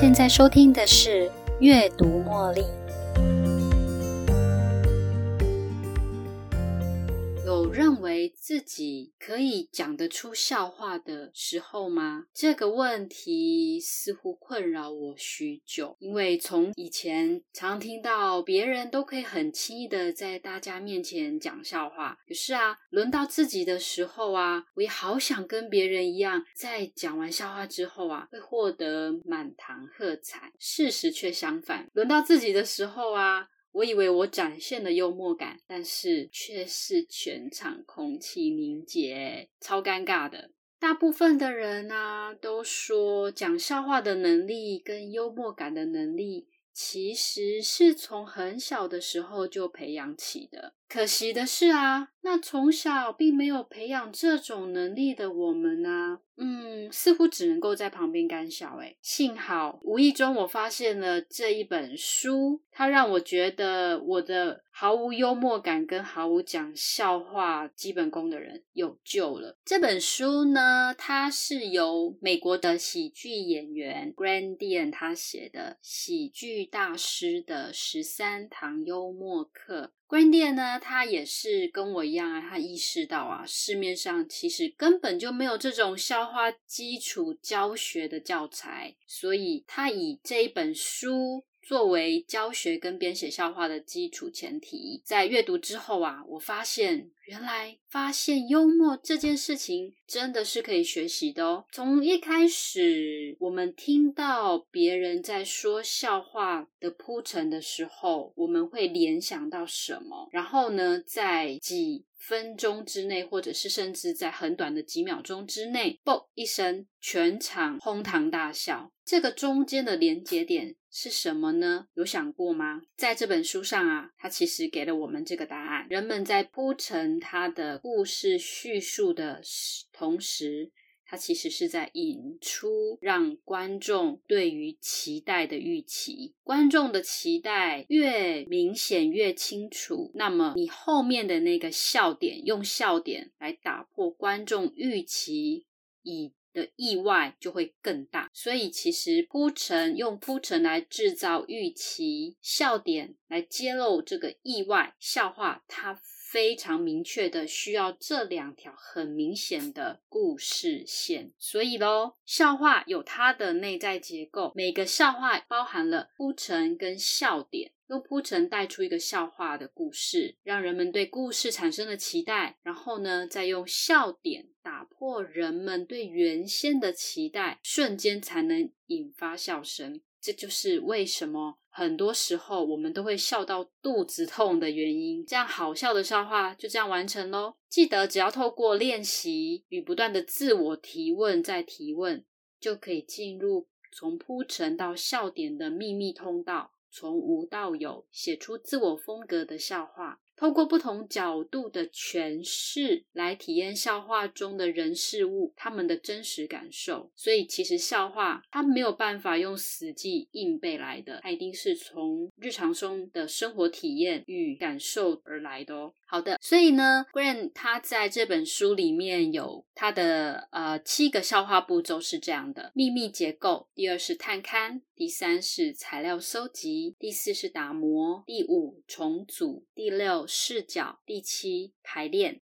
现在收听的是《阅读茉莉》。有认为自己可以讲得出笑话的时候吗？这个问题似乎困扰我许久，因为从以前常听到别人都可以很轻易的在大家面前讲笑话，可是啊，轮到自己的时候啊，我也好想跟别人一样，在讲完笑话之后啊，会获得满堂喝彩。事实却相反，轮到自己的时候啊。我以为我展现了幽默感，但是却是全场空气凝结，超尴尬的。大部分的人啊，都说讲笑话的能力跟幽默感的能力，其实是从很小的时候就培养起的。可惜的是啊，那从小并没有培养这种能力的我们呢，嗯，似乎只能够在旁边干笑。诶幸好无意中我发现了这一本书，它让我觉得我的毫无幽默感跟毫无讲笑话基本功的人有救了。这本书呢，它是由美国的喜剧演员 Grandian 他写的《喜剧大师的十三堂幽默课》。关店呢，他也是跟我一样啊，他意识到啊，市面上其实根本就没有这种消化基础教学的教材，所以他以这一本书。作为教学跟编写笑话的基础前提，在阅读之后啊，我发现原来发现幽默这件事情真的是可以学习的哦。从一开始我们听到别人在说笑话的铺陈的时候，我们会联想到什么？然后呢，在几分钟之内，或者是甚至在很短的几秒钟之内，嘣一声，全场哄堂大笑。这个中间的连接点。是什么呢？有想过吗？在这本书上啊，它其实给了我们这个答案。人们在铺陈他的故事叙述的同时，它其实是在引出让观众对于期待的预期。观众的期待越明显越清楚，那么你后面的那个笑点，用笑点来打破观众预期，以。的意外就会更大，所以其实铺陈用铺陈来制造预期笑点，来揭露这个意外笑话，它非常明确的需要这两条很明显的故事线。所以喽，笑话有它的内在结构，每个笑话包含了铺陈跟笑点。用铺陈带出一个笑话的故事，让人们对故事产生了期待，然后呢，再用笑点打破人们对原先的期待，瞬间才能引发笑声。这就是为什么很多时候我们都会笑到肚子痛的原因。这样好笑的笑话就这样完成喽。记得只要透过练习与不断的自我提问再提问，就可以进入从铺陈到笑点的秘密通道。从无到有，写出自我风格的笑话。透过不同角度的诠释来体验笑话中的人事物，他们的真实感受。所以，其实笑话它没有办法用死记硬背来的，它一定是从日常中的生活体验与感受而来的哦。好的，所以呢，Grant 他在这本书里面有他的呃七个消化步骤是这样的：秘密结构，第二是探勘，第三是材料收集，第四是打磨，第五重组，第六。视角第七排练。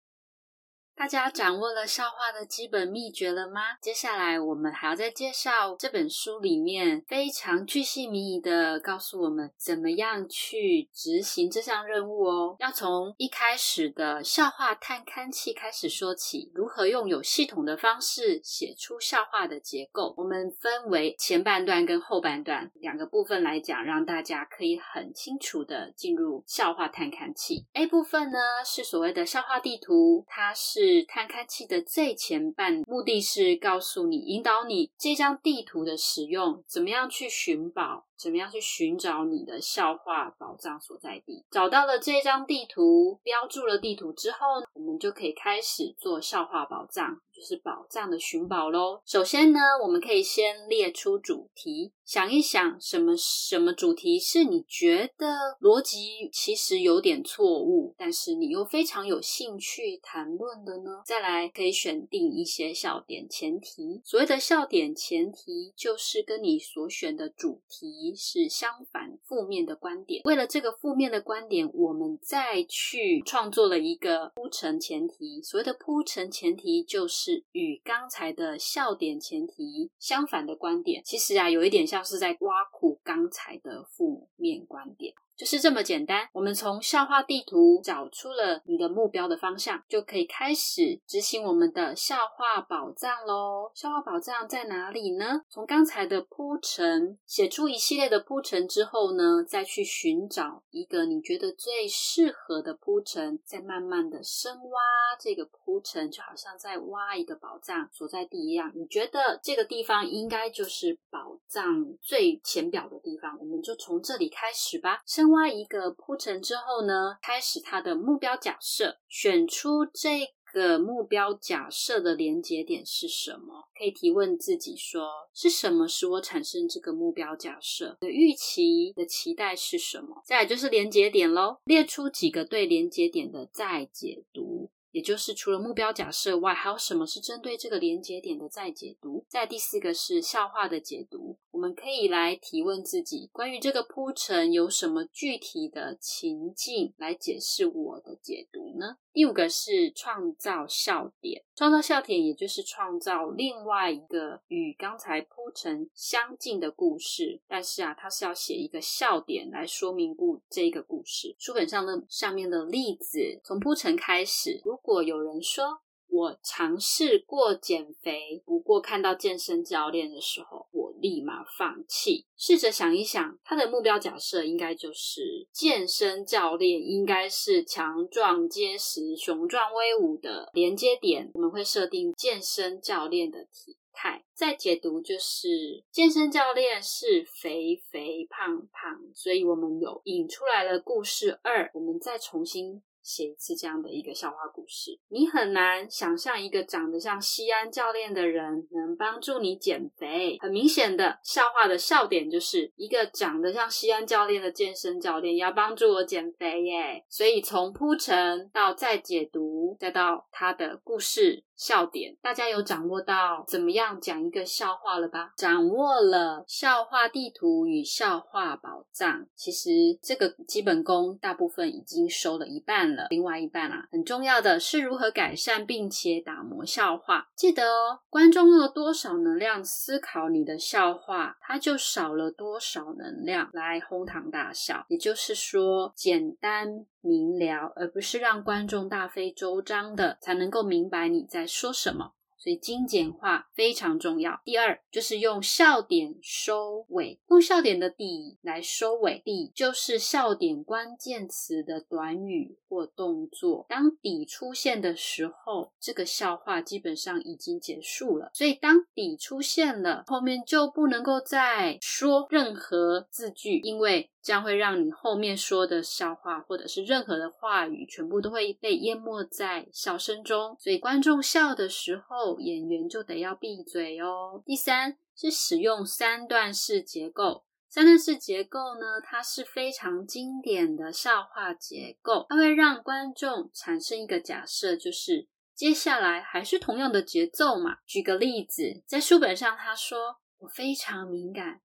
大家掌握了笑话的基本秘诀了吗？接下来我们还要再介绍这本书里面非常巨细靡遗的告诉我们怎么样去执行这项任务哦。要从一开始的笑话探勘器开始说起，如何用有系统的方式写出笑话的结构。我们分为前半段跟后半段两个部分来讲，让大家可以很清楚的进入笑话探勘器。A 部分呢是所谓的笑话地图，它是。是探勘器的最前半，目的是告诉你、引导你这张地图的使用，怎么样去寻宝。怎么样去寻找你的笑话宝藏所在地。找到了这张地图，标注了地图之后，我们就可以开始做笑话宝藏，就是宝藏的寻宝喽。首先呢，我们可以先列出主题。想一想，什么什么主题是你觉得逻辑其实有点错误，但是你又非常有兴趣谈论的呢？再来，可以选定一些笑点前提。所谓的笑点前提，就是跟你所选的主题是相反、负面的观点。为了这个负面的观点，我们再去创作了一个铺陈前提。所谓的铺陈前提，就是与刚才的笑点前提相反的观点。其实啊，有一点。像是在挖苦刚才的负面观点。就是这么简单。我们从笑话地图找出了你的目标的方向，就可以开始执行我们的笑话宝藏喽。笑话宝藏在哪里呢？从刚才的铺陈，写出一系列的铺陈之后呢，再去寻找一个你觉得最适合的铺陈，再慢慢的深挖这个铺陈，就好像在挖一个宝藏所在地一样。你觉得这个地方应该就是宝藏最浅表的地方，我们就从这里开始吧。深另外一个铺陈之后呢，开始它的目标假设，选出这个目标假设的连接点是什么？可以提问自己说：是什么使我产生这个目标假设？的预期的期待是什么？再来就是连接点喽，列出几个对连接点的再解读。也就是除了目标假设外，还有什么是针对这个连接点的再解读？再第四个是笑话的解读，我们可以来提问自己：关于这个铺陈有什么具体的情境来解释我的解读呢？第五个是创造笑点，创造笑点也就是创造另外一个与刚才铺陈相近的故事，但是啊，它是要写一个笑点来说明故这个故事。书本上的上面的例子，从铺陈开始，如果有人说。我尝试过减肥，不过看到健身教练的时候，立马放弃。试着想一想，他的目标假设应该就是健身教练应该是强壮结实、雄壮威武的连接点。我们会设定健身教练的体态，再解读就是健身教练是肥肥胖胖，所以我们有引出来了故事二。我们再重新。写一次这样的一个笑话故事，你很难想象一个长得像西安教练的人能帮助你减肥。很明显的笑话的笑点就是一个长得像西安教练的健身教练要帮助我减肥耶。所以从铺陈到再解读，再到他的故事。笑点，大家有掌握到怎么样讲一个笑话了吧？掌握了笑话地图与笑话宝藏，其实这个基本功大部分已经收了一半了，另外一半啊，很重要的是如何改善并且打磨笑话。记得哦，观众用了多少能量思考你的笑话，他就少了多少能量来哄堂大笑。也就是说，简单。明了，而不是让观众大费周章的才能够明白你在说什么。所以精简化非常重要。第二就是用笑点收尾，用笑点的底来收尾。底就是笑点关键词的短语或动作。当底出现的时候，这个笑话基本上已经结束了。所以当底出现了，后面就不能够再说任何字句，因为这样会让你后面说的笑话或者是任何的话语全部都会被淹没在笑声中。所以观众笑的时候。演员就得要闭嘴哦。第三是使用三段式结构。三段式结构呢，它是非常经典的笑话结构，它会让观众产生一个假设，就是接下来还是同样的节奏嘛。举个例子，在书本上他说：“我非常敏感，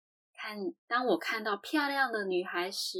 看当我看到漂亮的女孩时，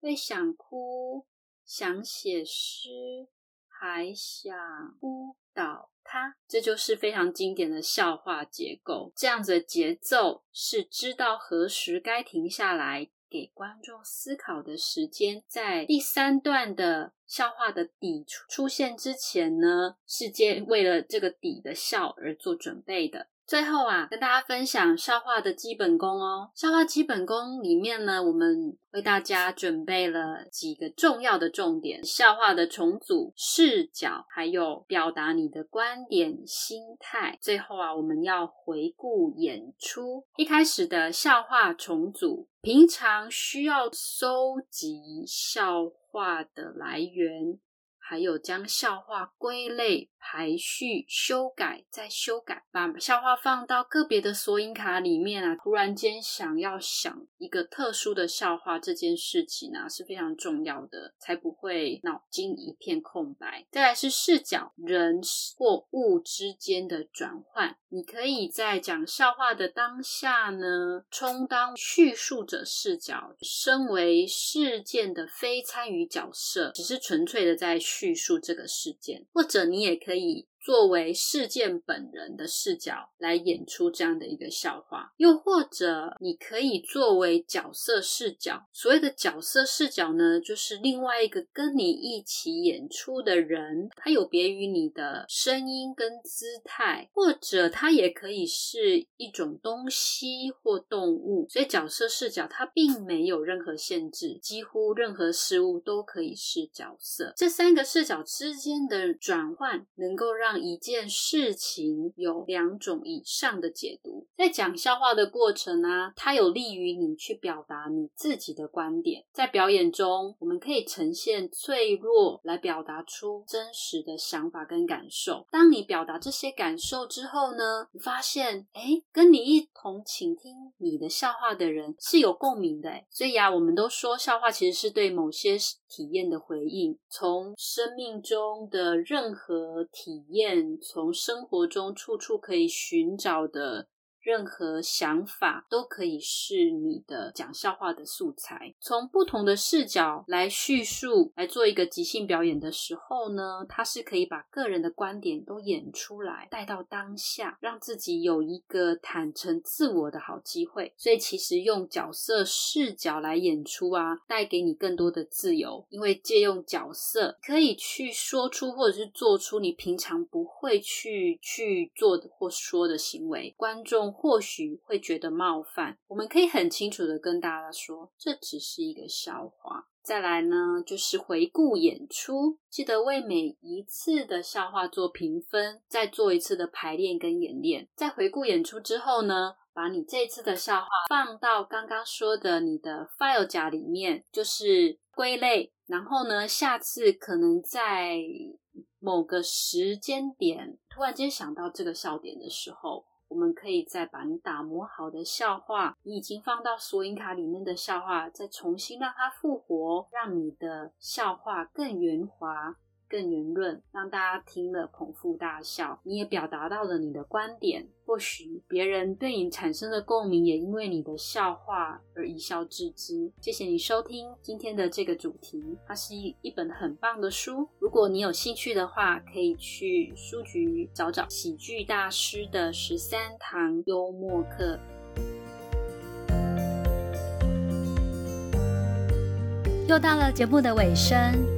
会想哭，想写诗，还想哭。”到他，这就是非常经典的笑话结构。这样子的节奏是知道何时该停下来，给观众思考的时间。在第三段的笑话的底出出现之前呢，是接为了这个底的笑而做准备的。最后啊，跟大家分享笑话的基本功哦。笑话基本功里面呢，我们为大家准备了几个重要的重点：笑话的重组、视角，还有表达你的观点、心态。最后啊，我们要回顾演出。一开始的笑话重组，平常需要收集笑话的来源。还有将笑话归类、排序、修改再修改，把笑话放到个别的索引卡里面啊。突然间想要想一个特殊的笑话，这件事情呢是非常重要的，才不会脑筋一片空白。再来是视角，人或物之间的转换。你可以在讲笑话的当下呢，充当叙述者视角，身为事件的非参与角色，只是纯粹的在。叙述这个事件，或者你也可以。作为事件本人的视角来演出这样的一个笑话，又或者你可以作为角色视角。所谓的角色视角呢，就是另外一个跟你一起演出的人，他有别于你的声音跟姿态，或者他也可以是一种东西或动物。所以角色视角它并没有任何限制，几乎任何事物都可以是角色。这三个视角之间的转换，能够让让一件事情有两种以上的解读，在讲笑话的过程呢，它有利于你去表达你自己的观点。在表演中，我们可以呈现脆弱来表达出真实的想法跟感受。当你表达这些感受之后呢，你发现，哎，跟你一同倾听你的笑话的人是有共鸣的。所以啊，我们都说笑话其实是对某些体验的回应，从生命中的任何体验。从生活中处处可以寻找的。任何想法都可以是你的讲笑话的素材。从不同的视角来叙述，来做一个即兴表演的时候呢，它是可以把个人的观点都演出来，带到当下，让自己有一个坦诚自我的好机会。所以，其实用角色视角来演出啊，带给你更多的自由，因为借用角色可以去说出或者是做出你平常不会去去做或说的行为，观众。或许会觉得冒犯，我们可以很清楚的跟大家说，这只是一个笑话。再来呢，就是回顾演出，记得为每一次的笑话做评分，再做一次的排练跟演练。在回顾演出之后呢，把你这次的笑话放到刚刚说的你的 file 夹里面，就是归类。然后呢，下次可能在某个时间点突然间想到这个笑点的时候。我们可以再把你打磨好的笑话，你已经放到索引卡里面的笑话，再重新让它复活，让你的笑话更圆滑。更圆润，让大家听了捧腹大笑。你也表达到了你的观点，或许别人对你产生的共鸣，也因为你的笑话而一笑置之。谢谢你收听今天的这个主题，它是一一本很棒的书。如果你有兴趣的话，可以去书局找找喜剧大师的十三堂幽默课。又到了节目的尾声。